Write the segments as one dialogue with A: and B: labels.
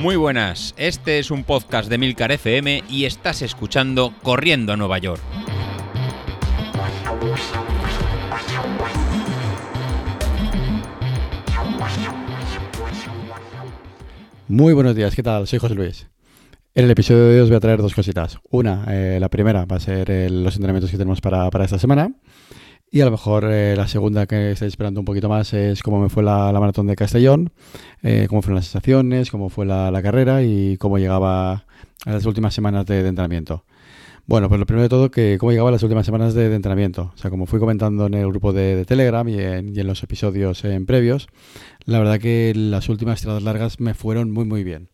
A: Muy buenas, este es un podcast de Milcar FM y estás escuchando Corriendo a Nueva York.
B: Muy buenos días, ¿qué tal? Soy José Luis. En el episodio de hoy os voy a traer dos cositas. Una, eh, la primera va a ser eh, los entrenamientos que tenemos para, para esta semana. Y a lo mejor eh, la segunda que estáis esperando un poquito más es cómo me fue la, maratón de Castellón, eh, cómo fueron las sensaciones, cómo fue la, carrera y cómo llegaba a las últimas semanas de, entrenamiento. Bueno, pues lo primero de todo, que cómo llegaba a las últimas semanas de, entrenamiento. O sea, como fui comentando en el grupo de, Telegram y en, y en, los episodios en previos, la verdad que las últimas tiradas largas me fueron muy, muy bien.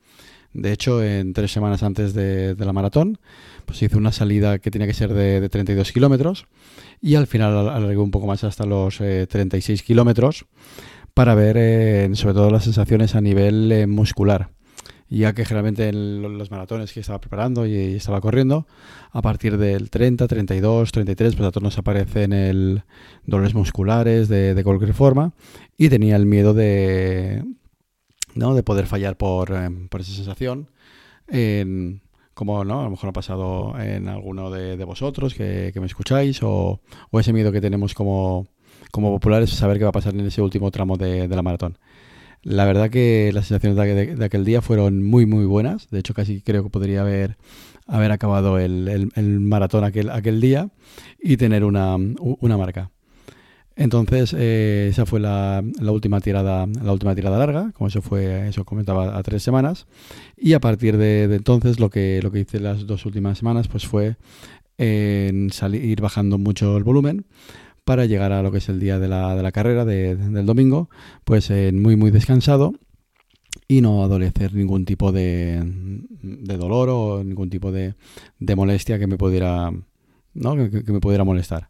B: De hecho, en tres semanas antes de, la maratón, pues hice una salida que tenía que ser de, 32 kilómetros y al final alargué un poco más hasta los 36 eh, kilómetros para ver eh, sobre todo las sensaciones a nivel eh, muscular. Ya que generalmente en los maratones que estaba preparando y estaba corriendo, a partir del 30, 32, 33, pues a todos nos aparecen dolores musculares de, de cualquier forma y tenía el miedo de, ¿no? de poder fallar por, por esa sensación. En, como ¿no? a lo mejor ha pasado en alguno de, vosotros que, me escucháis, o, ese miedo que tenemos como, como populares saber qué va a pasar en ese último tramo de, la maratón. La verdad que las sensaciones de, aquel día fueron muy, muy buenas. De hecho, casi creo que podría haber, haber acabado el, el, maratón aquel, aquel día y tener una, una marca. Entonces, eh, esa fue la, última tirada, la última tirada larga, como eso fue, eso comentaba, a tres semanas. Y a partir de, entonces, lo que, lo que hice las dos últimas semanas, pues fue en salir, ir bajando mucho el volumen para llegar a lo que es el día de la, de la carrera del domingo, pues muy, muy descansado y no adolecer ningún tipo de, de dolor o ningún tipo de, de molestia que me pudiera, ¿no? que me pudiera molestar.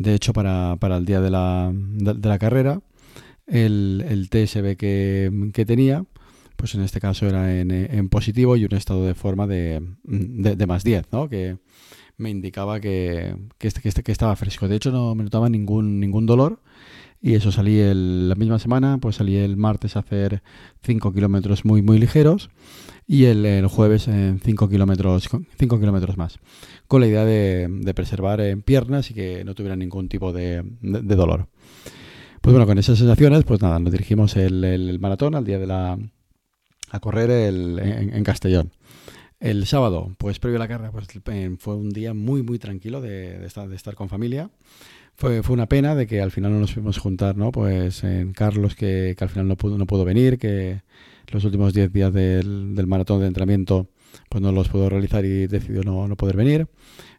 B: De hecho, para, para el día de la, de, la carrera, el, el TSB que, que, tenía, pues en este caso era en, en positivo y un estado de forma de, de, más 10, ¿no? Que me indicaba que, que, este, que, este, que estaba fresco. De hecho, no me notaba ningún, ningún dolor y eso salí el, la misma semana, pues salí el martes a hacer 5 kilómetros muy, muy ligeros y el, jueves en 5 kilómetros, 5 kilómetros más, con la idea de, de, preservar en piernas y que no tuviera ningún tipo de, de, dolor. Pues bueno, con esas sensaciones, pues nada, nos dirigimos el, el maratón al día de la... a correr el, en, Castellón. El sábado, pues previo a la carrera, pues fue un día muy, muy tranquilo de, estar, de estar con familia. Fue, fue una pena de que al final no nos pudimos juntar, ¿no? Pues en Carlos, que, que al final no pudo, no pudo venir, que los últimos 10 días del, del, maratón de entrenamiento pues no los pudo realizar y decidió no, no poder venir.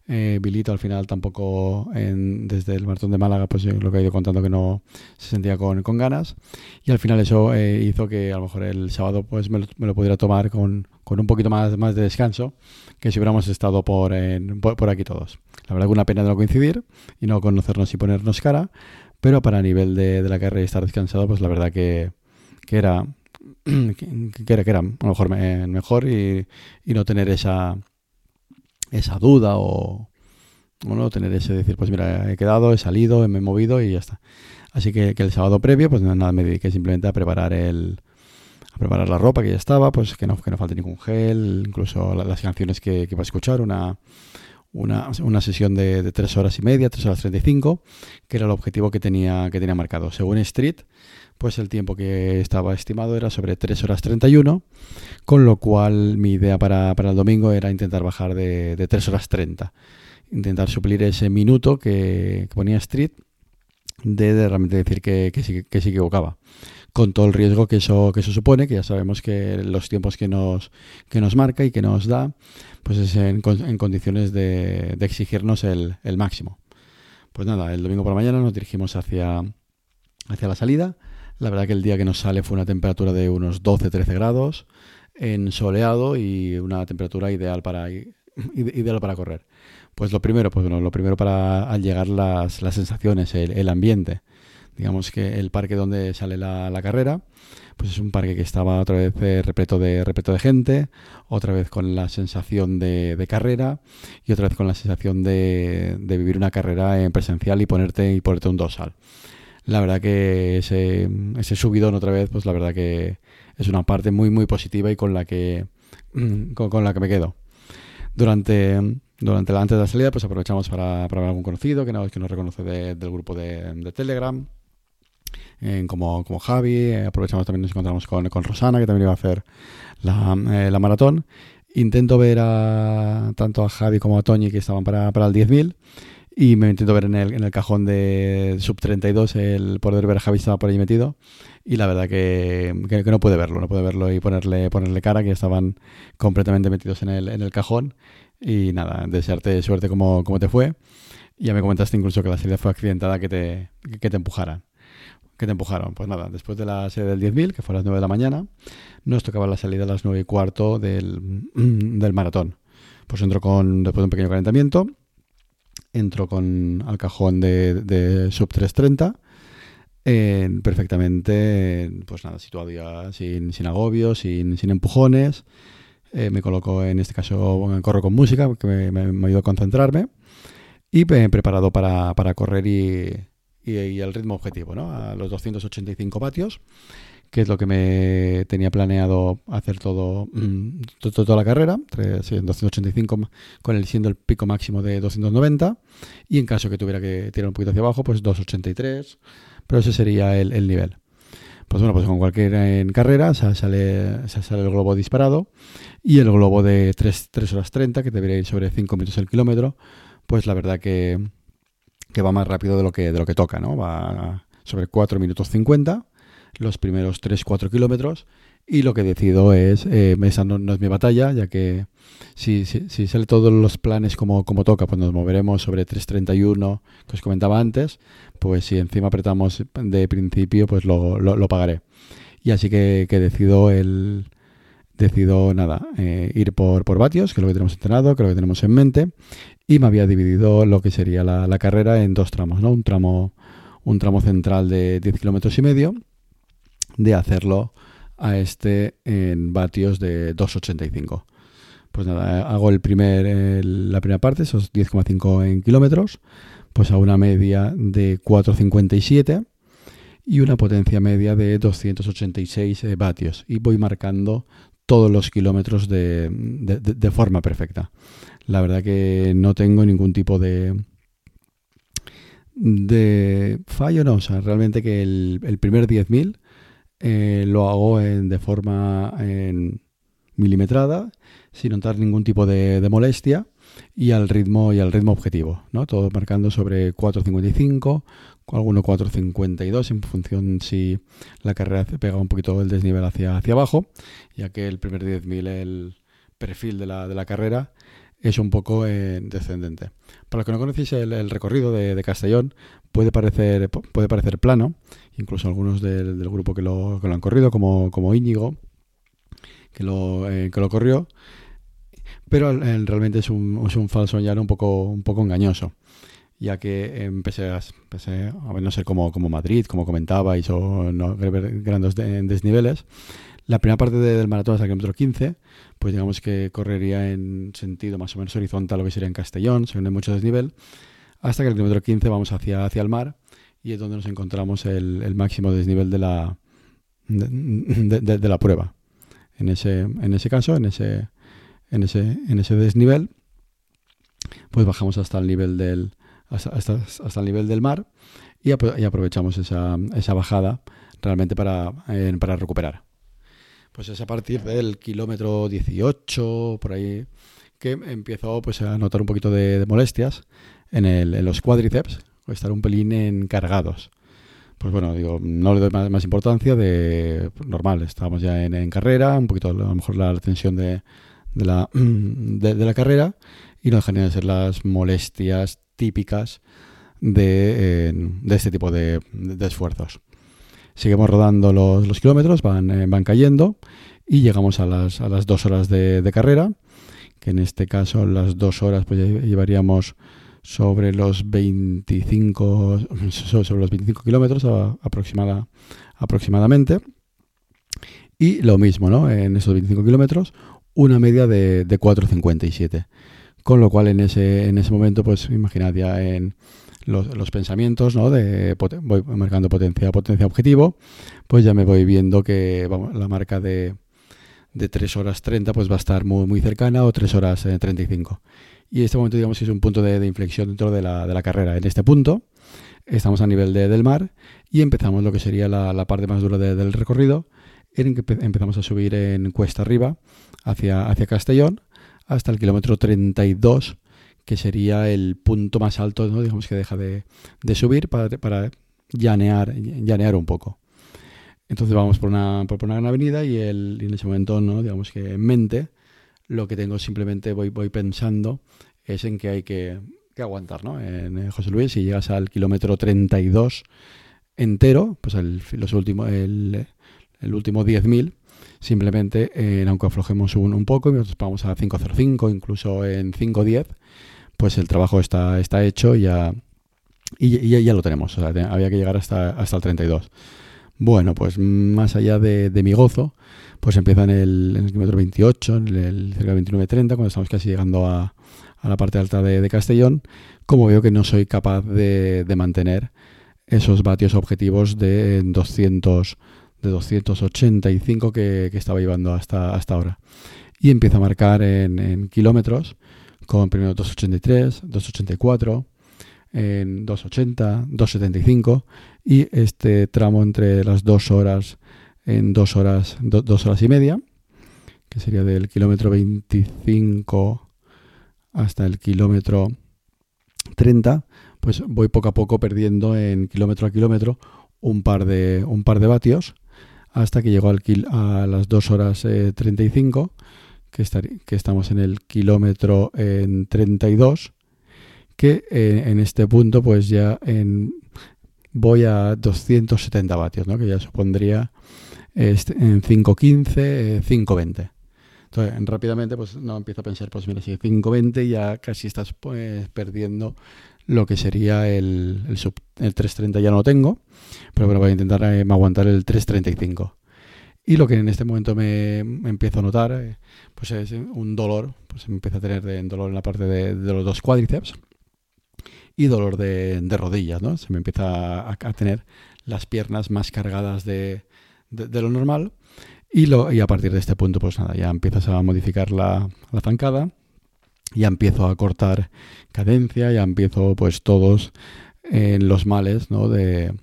B: Eh, Bilito al final tampoco, en, desde el maratón de Málaga, pues lo que ha ido contando que no se sentía con, con ganas. Y al final eso eh, hizo que a lo mejor el sábado pues me lo, me lo pudiera tomar con, con, un poquito más, más de descanso que si hubiéramos estado por, en, por, por, aquí todos. La verdad que una pena de no coincidir y no conocernos y ponernos cara, pero para nivel de, de la carrera y estar descansado, pues la verdad que, que era que era, que era a lo mejor mejor y, y, no tener esa esa duda o, o, no tener ese decir pues mira he quedado he salido me he movido y ya está así que, que el sábado previo pues nada me dediqué simplemente a preparar el a preparar la ropa que ya estaba pues que no que no falte ningún gel incluso las canciones que, que iba a escuchar una una, una sesión de, de 3 horas y media, 3 horas 35, que era el objetivo que tenía, que tenía marcado. Según Street, pues el tiempo que estaba estimado era sobre 3 horas 31, con lo cual mi idea para, para el domingo era intentar bajar de, de 3 horas 30, intentar suplir ese minuto que, que ponía Street de, realmente decir que, que, sí, que se equivocaba con todo el riesgo que eso, que eso supone, que ya sabemos que los tiempos que nos, que nos marca y que nos da, pues es en, en condiciones de, de exigirnos el, el, máximo. Pues nada, el domingo por la mañana nos dirigimos hacia, hacia la salida. La verdad que el día que nos sale fue una temperatura de unos 12-13 grados, en soleado y una temperatura ideal para, ideal para correr. Pues lo primero, pues bueno, lo primero para al llegar las, las sensaciones, el, ambiente digamos que el parque donde sale la, carrera, pues es un parque que estaba otra vez eh, repleto, de, repleto de gente, otra vez con la sensación de, de carrera y otra vez con la sensación de, de, vivir una carrera en presencial y ponerte, y ponerte un dorsal. La verdad que ese, ese subidón otra vez, pues la verdad que es una parte muy, muy positiva y con la que, con, la que me quedo. Durante, durante la, antes de la salida, pues aprovechamos para, para ver algún conocido que nos, que nos reconoce del grupo de, Telegram. como, como Javi, eh, aprovechamos también nos encontramos con, con, Rosana, que también iba a hacer la, eh, la maratón. Intento ver a tanto a Javi como a Toñi que estaban para, para el 10.000 y me intento ver en el, en el cajón de sub 32 el poder ver a Javi estaba por ahí metido y la verdad que, que, no pude verlo, no pude verlo y ponerle, ponerle cara, que estaban completamente metidos en el, en el cajón y nada, desearte suerte como, como te fue. Ya me comentaste incluso que la salida fue accidentada que te, que te empujaran. Que te empujaron. Pues nada, después de la serie del 10.000, que fue a las 9 de la mañana, nos tocaba la salida a las 9 y cuarto del, del maratón. Pues entro con, después de un pequeño calentamiento, entro con al cajón de, de sub 330 perfectamente, pues nada, situado ya sin, sin agobio, sin, sin empujones. Eh, me coloco, en este caso, corro con música, que me, me, ayuda a concentrarme. Y me preparado para, para correr y, y, el ritmo objetivo, ¿no? A los 285 vatios, que es lo que me tenía planeado hacer todo, mm, toda la carrera, 285 con el siendo el pico máximo de 290 y en caso que tuviera que tirar un poquito hacia abajo, pues 283 pero ese sería el, nivel. Pues bueno, pues con cualquier carrera sale, sale el globo disparado y el globo de 3, horas 30, que debería ir sobre 5 minutos el kilómetro, pues la verdad que, que, va más rápido de lo que, de lo que toca, ¿no? Va sobre 4 minutos 50 los primeros 3-4 kilómetros y lo que decido es, eh, esa no, es mi batalla, ya que si, si, sale todos los planes como, como toca, pues nos moveremos sobre 3.31 que os comentaba antes, pues si encima apretamos de principio, pues lo, lo, pagaré. Y así que, que, decido el decido nada, eh, ir por, por vatios, que es lo que tenemos entrenado, que es lo que tenemos en mente, y me había dividido lo que sería la, la carrera en dos tramos, ¿no? Un tramo, un tramo central de 10 kilómetros y medio, de hacerlo a este en vatios de 2,85. Pues nada, hago el primer, la primera parte, esos 10,5 en kilómetros, pues a una media de 4,57 y una potencia media de 286 eh, vatios. Y voy marcando todos los kilómetros de, de, forma perfecta. La verdad que no tengo ningún tipo de, de fallo, no. O sea, realmente que el, el primer 10.000 eh, lo hago en, de forma en milimetrada, sin notar ningún tipo de, molestia y al ritmo y al ritmo objetivo. Todo marcando sobre 4.55, alguno 4.52 en función si la carrera pega un poquito el desnivel hacia, hacia abajo, ya que el primer 10.000 el perfil de la, de la carrera es un poco eh, descendente. Para los que no conocéis el, recorrido de, Castellón, puede parecer, puede parecer plano, incluso algunos del, grupo que lo, que lo, han corrido, como, como Íñigo, que lo, eh, que lo corrió, pero realmente es un, es un falso llano un poco, un poco engañoso ya que empecé a, empecé a ver, no ser como, como Madrid, como comentabais, o no grandes desniveles. La primera parte del maratón hasta el kilómetro 15, pues digamos que correría en sentido más o menos horizontal lo que sería en Castellón, según hay mucho desnivel, hasta que el kilómetro 15 vamos hacia, hacia el mar y es donde nos encontramos el, máximo desnivel de la, de, la prueba. En ese, en ese caso, en ese, en ese, en ese desnivel, pues bajamos hasta el nivel del, hasta, hasta, el nivel del mar y, aprovechamos esa, esa, bajada realmente para, para recuperar. Pues es a partir del kilómetro 18, por ahí, que empiezo pues, a notar un poquito de, molestias en, el, en, los cuádriceps, o estar un pelín encargados. Pues bueno, digo, no le doy más, importancia de normal, estábamos ya en, carrera, un poquito a lo mejor la tensión de, de la, de, la carrera y no dejarían de ser las molestias típicas de, de este tipo de, esfuerzos. Seguimos rodando los, kilómetros, van, eh, van cayendo y llegamos a las, a las dos horas de, carrera, que en este caso las dos horas pues llevaríamos sobre los 25 sobre los 25 kilómetros aproximada, aproximadamente y lo mismo ¿no? en esos 25 kilómetros una media de, de 4,57 con lo cual en ese, en ese momento, pues imaginad ya en los, pensamientos, ¿no? De, voy marcando potencia, potencia objetivo, pues ya me voy viendo que la marca de, de 3 horas 30 pues va a estar muy, muy cercana o 3 horas 35. Eh, y este momento digamos es un punto de, inflexión dentro de la, carrera. En este punto estamos a nivel de, del mar y empezamos lo que sería la, la parte más dura del recorrido, en que empezamos a subir en cuesta arriba hacia, hacia Castellón hasta el kilómetro 32 que sería el punto más alto, ¿no? digamos que deja de, subir para, para llanear, llanear un poco. Entonces vamos por una, por una gran avenida y, en ese momento, ¿no? digamos que en mente, lo que tengo simplemente voy, voy pensando es en que hay que, aguantar. ¿no? En eh, José Luis, si llegas al kilómetro 32 entero, pues el, los últimos, el, el último 10.000, simplemente, eh, aunque aflojemos un, un poco y nos vamos a 5.05, incluso en 5.10, pues el trabajo está, está hecho y ya, y, ya lo tenemos. había que llegar hasta, hasta el 32. Bueno, pues más allá de, mi gozo, pues empieza en el, kilómetro 28, en el cerca de 29-30, cuando estamos casi llegando a, la parte alta de, Castellón, como veo que no soy capaz de, mantener esos vatios objetivos de 200 de 285 que, estaba llevando hasta, hasta ahora. Y empiezo a marcar en, kilómetros con primero 283, 284, en 280, 275 y este tramo entre las dos horas en dos horas, dos horas y media, que sería del kilómetro 25 hasta el kilómetro 30, pues voy poco a poco perdiendo en kilómetro a kilómetro un par de, un par de vatios hasta que llego al a las 2 horas 35 eh, que, que estamos en el kilómetro en 32, que eh, en este punto pues ya en, voy a 270 vatios, ¿no? que ya supondría este, en 5.15, 5.20. Eh, Entonces, rápidamente, pues no empiezo a pensar, pues mira, si 5.20 ya casi estás pues, perdiendo lo que sería el, el, sub, el 3.30 ya no lo tengo, pero bueno, voy a intentar eh, aguantar el 3.35. Y lo que en este momento me, empiezo a notar eh, pues es un dolor, pues me empieza a tener de, dolor en la parte de, los dos cuádriceps y dolor de, rodillas, ¿no? Se me empieza a, tener las piernas más cargadas de, lo normal y, lo, y a partir de este punto pues nada, ya empiezas a modificar la, la zancada, ya empiezo a cortar cadencia, ya empiezo pues todos en los males, ¿no? De,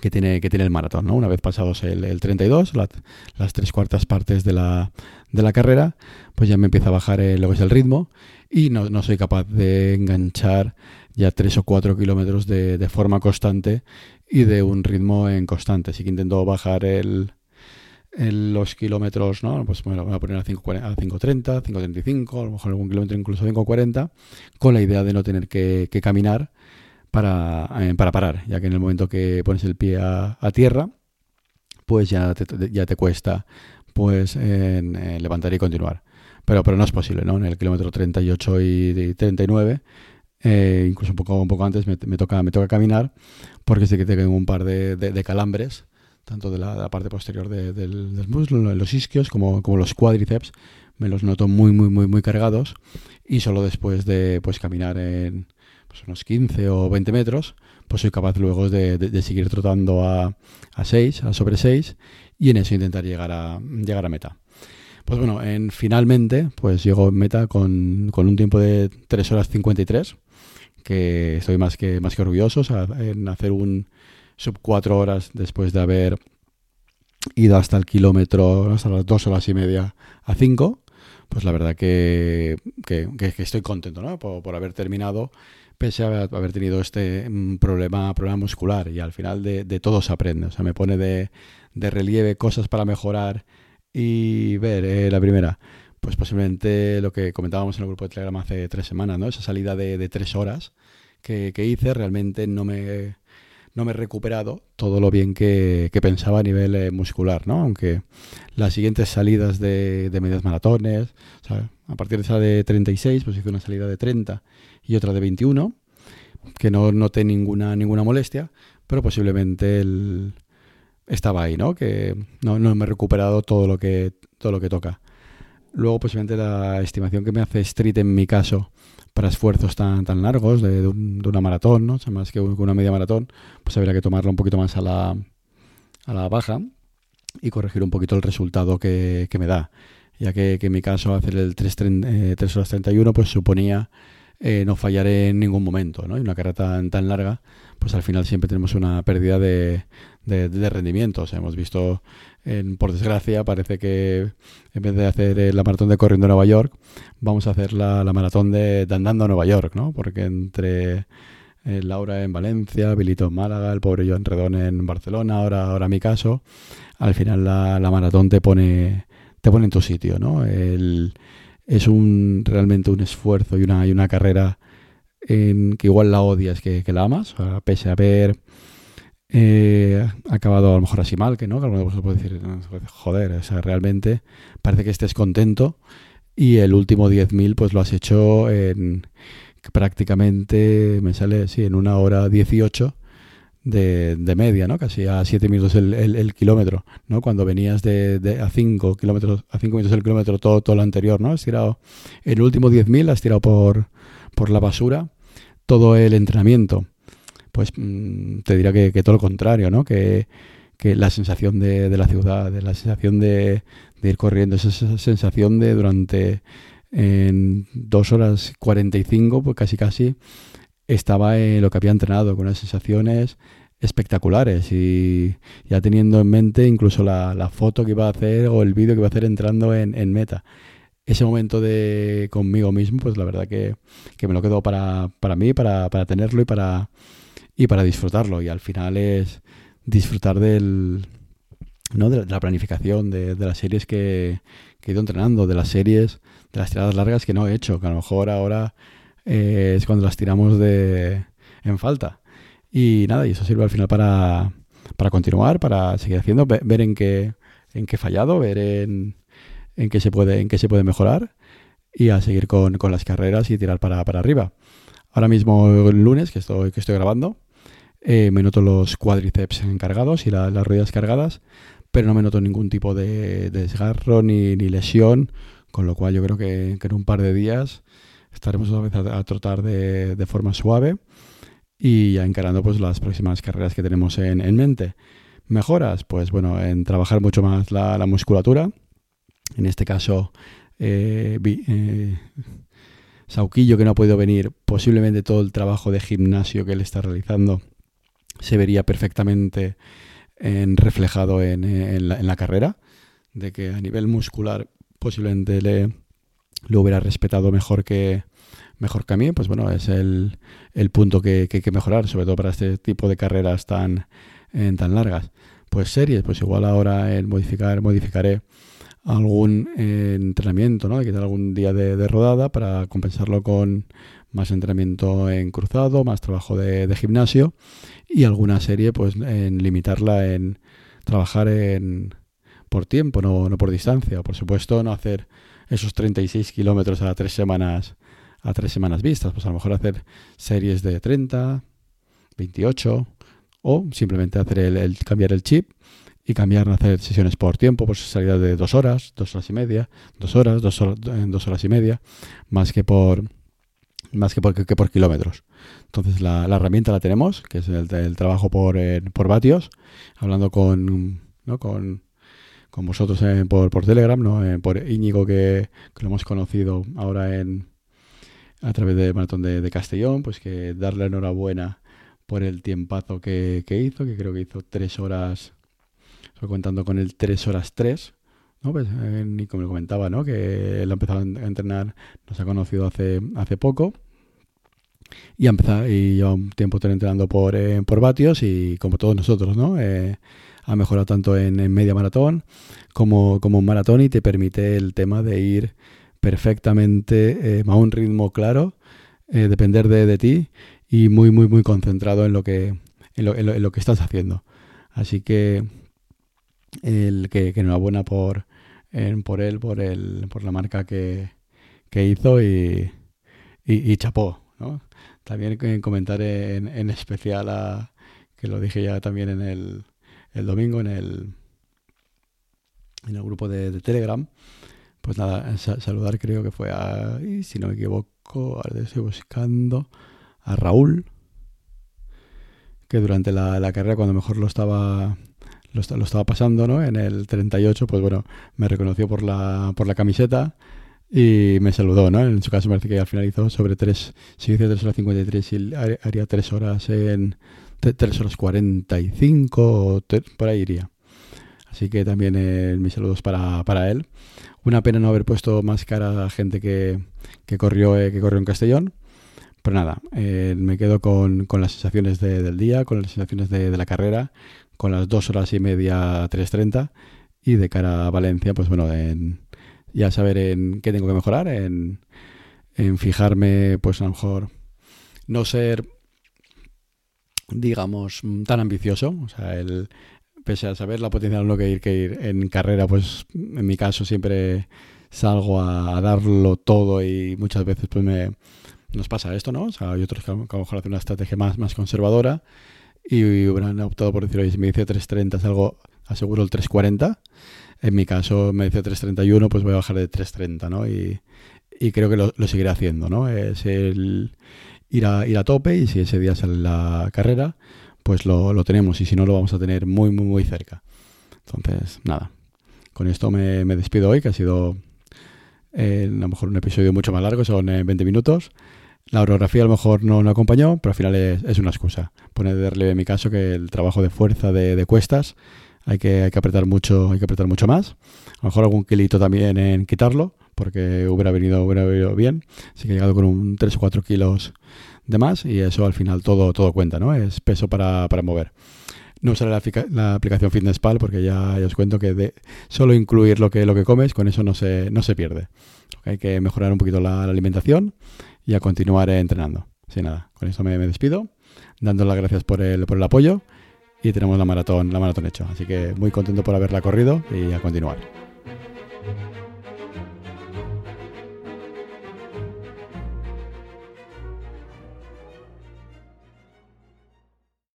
B: que tiene, que tiene el maratón. ¿no? Una vez pasados el, 32, las tres cuartas partes de la, de la, carrera, pues ya me empieza a bajar lo que es el ritmo y no, no, soy capaz de enganchar ya tres o cuatro kilómetros de, de, forma constante y de un ritmo en constante. Así que intento bajar el, los kilómetros, ¿no? Pues bueno, voy a poner a 5.30, 5.35, a lo mejor algún kilómetro incluso 5.40, con la idea de no tener que, caminar para, eh, para parar, ya que en el momento que pones el pie a, tierra, pues ya te, ya te cuesta pues en, levantar y continuar. Pero, pero no es posible, ¿no? En el kilómetro 38 y 39, eh, incluso un poco, un poco antes, me, toca, me toca caminar, porque sé que tengo un par de, calambres, tanto de la, parte posterior del, del, muslo, los isquios, como, como los cuádriceps, me los noto muy, muy, muy, muy cargados, y solo después de pues caminar en pues, unos 15 o 20 metros, pues soy capaz luego de, seguir trotando a, a 6, a sobre 6, y en eso intentar llegar a, llegar a meta. Pues bueno, en, finalmente, pues llego a meta con, un tiempo de 3 horas 53, que estoy más que, más que orgulloso en hacer un sub 4 horas después de haber ido hasta el kilómetro, hasta las 2 horas y media a 5, pues la verdad que, que, estoy contento ¿no? por, por haber terminado pese a haber tenido este mm, problema, problema muscular y al final de, todo se aprende. O sea, me pone de, relieve cosas para mejorar y ver eh, la primera. Pues posiblemente lo que comentábamos en el grupo de Telegram hace tres semanas, ¿no? Esa salida de, tres horas que, hice realmente no me, no me he recuperado todo lo bien que, pensaba a nivel eh, muscular, ¿no? Aunque las siguientes salidas de, de medias maratones, a partir de esa de 36, pues hice una salida de 30 y otra de 21, que no noté ninguna, ninguna molestia, pero posiblemente el, estaba ahí, ¿no? Que no, me he recuperado todo lo que, todo lo que toca. Luego, posiblemente la estimación que me hace Street en mi caso para esfuerzos tan, tan largos de, una maratón, ¿no? O sea, más que una media maratón, pues habría que tomarlo un poquito más a la, a la baja y corregir un poquito el resultado que, me da. Ya que, en mi caso hacer el 3, 3 horas 31 pues suponía eh, no fallar en ningún momento, ¿no? Y una carrera tan, tan larga, pues al final siempre tenemos una pérdida de, de, de rendimientos. Hemos visto, en, por desgracia, parece que en vez de hacer la maratón de corriendo a Nueva York, vamos a hacer la, maratón de, andando a Nueva York, ¿no? Porque entre eh, Laura en Valencia, Bilito en Málaga, el pobre Joan Redón en Barcelona, ahora, ahora mi caso, al final la, la maratón te pone, te pone en tu sitio, ¿no? El, es un realmente un esfuerzo y una, y una carrera en que igual la odias que, la amas, pese a haber eh, acabado a lo mejor así mal, que no, que alguno de puede decir, joder, o sea, realmente parece que estés contento y el último 10.000 pues lo has hecho en prácticamente, me sale, sí, en una hora 18 de, de, media, ¿no? Casi a 7 minutos el, el, kilómetro, ¿no? Cuando venías de, de, a 5 kilómetros, a 5 minutos el kilómetro todo, todo lo anterior, ¿no? Has tirado el último 10.000, has tirado por, por la basura todo el entrenamiento. Pues mm, te diría que, que, todo lo contrario, ¿no? Que, que la sensación de, la ciudad, de la sensación de, ir corriendo, esa sensación de durante en 2 horas 45, pues casi casi estaba en lo que había entrenado, con unas sensaciones espectaculares y ya teniendo en mente incluso la, foto que iba a hacer o el vídeo que iba a hacer entrando en, meta. Ese momento de conmigo mismo, pues la verdad que, me lo quedo para, para mí, para, para, tenerlo y para, y para disfrutarlo. Y al final es disfrutar del, ¿no? de, la planificación, de, las series que, he ido entrenando, de las series, de las tiradas largas que no he hecho, que a lo mejor ahora eh, es cuando las tiramos de, en falta. Y nada, y eso sirve al final para, para continuar, para seguir haciendo, ver, en qué en qué he fallado, ver en, en qué se puede en qué se puede mejorar y a seguir con, con las carreras y tirar para, para, arriba. Ahora mismo el lunes que estoy que estoy grabando eh, me noto los cuádriceps encargados y las rodillas cargadas, pero no me noto ningún tipo de, desgarro ni, lesión, con lo cual yo creo que, en un par de días estaremos otra vez a, trotar de, forma suave y ya encarando pues las próximas carreras que tenemos en, en mente. Mejoras, pues bueno, en trabajar mucho más la, la musculatura. En este caso, eh, eh, Sauquillo, que no ha podido venir, posiblemente todo el trabajo de gimnasio que él está realizando se vería perfectamente en, reflejado en, en, la, en, la, carrera, de que a nivel muscular posiblemente le, lo hubiera respetado mejor que, mejor que a mí, pues bueno, es el, punto que, que, hay que mejorar, sobre todo para este tipo de carreras tan, en, tan largas. Pues series, pues igual ahora en modificar, modificaré algún eh, entrenamiento, ¿no? Hay que dar algún día de, rodada para compensarlo con más entrenamiento en cruzado, más trabajo de, gimnasio y alguna serie, pues en limitarla en trabajar en por tiempo, no, no por distancia. Por supuesto, no hacer esos 36 kilómetros a tres semanas a tres semanas vistas. Pues a lo mejor hacer series de 30, 28 o simplemente hacer el, cambiar el chip y cambiar a hacer sesiones por tiempo, pues salida de dos horas, dos horas y media, dos horas, dos horas, dos horas y media, más que por más que por, que por kilómetros. Entonces la, herramienta la tenemos, que es el, trabajo por, eh, por vatios, hablando con, ¿no? con con vosotros por, por, Telegram, ¿no? Eh, por Íñigo, que, que, lo hemos conocido ahora en a través de Maratón de, de, Castellón, pues que darle enhorabuena por el tiempazo que, que hizo, que creo que hizo tres horas, estoy contando con el tres horas tres, ¿no? Pues, eh, como le comentaba, ¿no? Que él ha empezado a entrenar, nos ha conocido hace, hace poco y ha empezado y lleva un tiempo entrenando por, eh, por vatios y como todos nosotros, ¿no? Eh, ha mejorado tanto en, media maratón como, como en maratón y te permite el tema de ir perfectamente eh, a un ritmo claro, depender de, de, ti y muy, muy, muy concentrado en lo que, en lo que estás haciendo. Así que, el, que, que enhorabuena por, por él, por, el, por la marca que, que hizo y, y, chapó. ¿no? También comentar en, especial a, que lo dije ya también en el, el domingo en el, en el grupo de, Telegram, pues nada, saludar creo que fue a, si no me equivoco, estoy buscando, a Raúl, que durante la, carrera cuando mejor lo estaba lo, estaba pasando, ¿no? En el 38, pues bueno, me reconoció por la, por la camiseta y me saludó, ¿no? En su caso me parece que al final hizo sobre 3, si dice 3 horas 53 y haría 3 horas en 3 horas 45, por ahí iría. Así que también eh, mis saludos para, para, él. Una pena no haber puesto más cara a la gente que, que corrió, eh, que corrió en Castellón. Pero nada, eh, me quedo con, con las sensaciones del día, con las sensaciones de, de, la carrera, con las dos horas y media 3.30 y de cara a Valencia, pues bueno, en, ya saber en qué tengo que mejorar, en, en fijarme, pues a lo mejor no ser, digamos, tan ambicioso, o sea, el, pese a saber la potencia de lo que ir, que ir en carrera, pues en mi caso siempre salgo a, darlo todo y muchas veces pues me nos pasa esto, ¿no? O sea, hay otros que a lo mejor hacen una estrategia más, más conservadora y hubieran optado por decir, oye, si me dice 3.30 es algo, aseguro el 3.40. En mi caso me dice 3.31, pues voy a bajar de 3.30, ¿no? Y, creo que lo, seguiré haciendo, ¿no? Es el ir a, ir a tope y si ese día sale la carrera, pues lo, lo tenemos y si no lo vamos a tener muy, muy, muy cerca. Entonces, nada, con esto me, me despido hoy, que ha sido eh, a lo mejor un episodio mucho más largo, son 20 eh, minutos. La orografía a lo mejor no, no acompañó, pero al final es, es una excusa. Pone de relieve en mi caso que el trabajo de fuerza de, de cuestas hay que, hay que, apretar mucho, hay que apretar mucho más. A lo mejor algún kilito también en quitarlo, porque hubiera venido, hubiera venido bien. Así que he llegado con un 3 o 4 kilos de más y eso al final todo, todo cuenta, ¿no? Es peso para, para mover. No usaré la, la, aplicación FitnessPal porque ya, os cuento que de solo incluir lo que, lo que comes, con eso no se, no se pierde. Hay que mejorar un poquito la, alimentación y a continuar entrenando. Sin nada, con esto me, me, despido, dando las gracias por el, por el apoyo y tenemos la maratón, la maratón hecho. Así que muy contento por haberla corrido y a continuar.